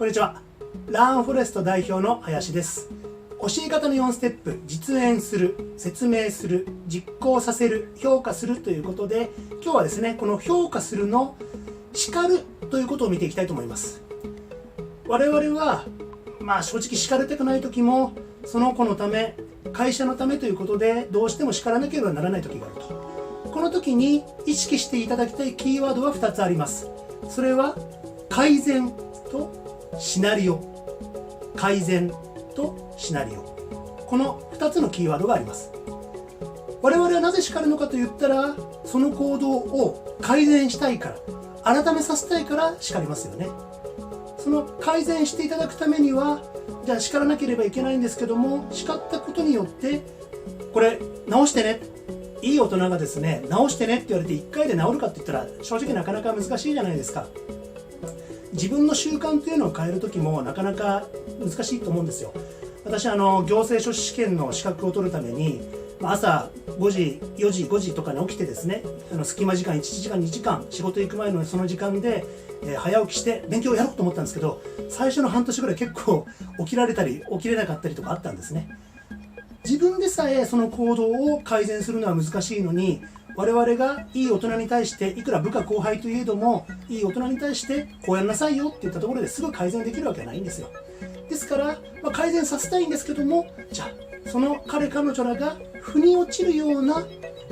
こんにちは。ラーンフォレスト代表の林です。教え方の4ステップ実演する説明する実行させる評価するということで今日はですねこの評価するの叱るということを見ていきたいと思います。我々はまあ正直叱りたくない時もその子のため会社のためということでどうしても叱らなければならない時があると。この時に意識していただきたいキーワードは2つあります。それは改善とシナリオ。改善とシナリオ。この2つのキーワードがあります。我々はなぜ叱るのかと言ったらその行動を改善したいから改めさせたいから叱りますよね。その改善していただくためにはじゃあ叱らなければいけないんですけども叱ったことによってこれ直してね。いい大人がですね直してねって言われて1回で治るかって言ったら正直なかなか難しいじゃないですか。自分の習慣というのを変える時もなかなか難しいと思うんですよ。私あの行政書士試験の資格を取るために朝5時4時5時とかに起きてですねあの隙間時間1時間2時間仕事行く前のその時間で、えー、早起きして勉強をやろうと思ったんですけど最初の半年ぐらい結構起きられたり起きれなかったりとかあったんですね。自分でさえその行動を改善するのは難しいのに我々がいい大人に対していくら部下後輩といえどもいい大人に対してこうやんなさいよって言ったところですぐ改善できるわけはないんですよ。ですから、まあ、改善させたいんですけどもじゃあその彼彼女らが腑に落ちるような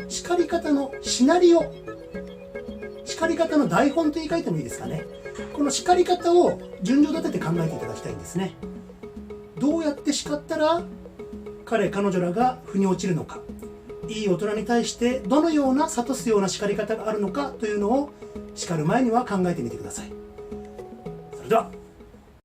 叱り方のシナリオ叱り方の台本と言い換えてもいいですかね。この叱り方を順序立てて考えていただきたいんですね。どうやって叱ったら彼彼女らが腑に落ちるのか？いい大人に対してどのような諭すような叱り方があるのか？というのを叱る前には考えてみてください。それでは。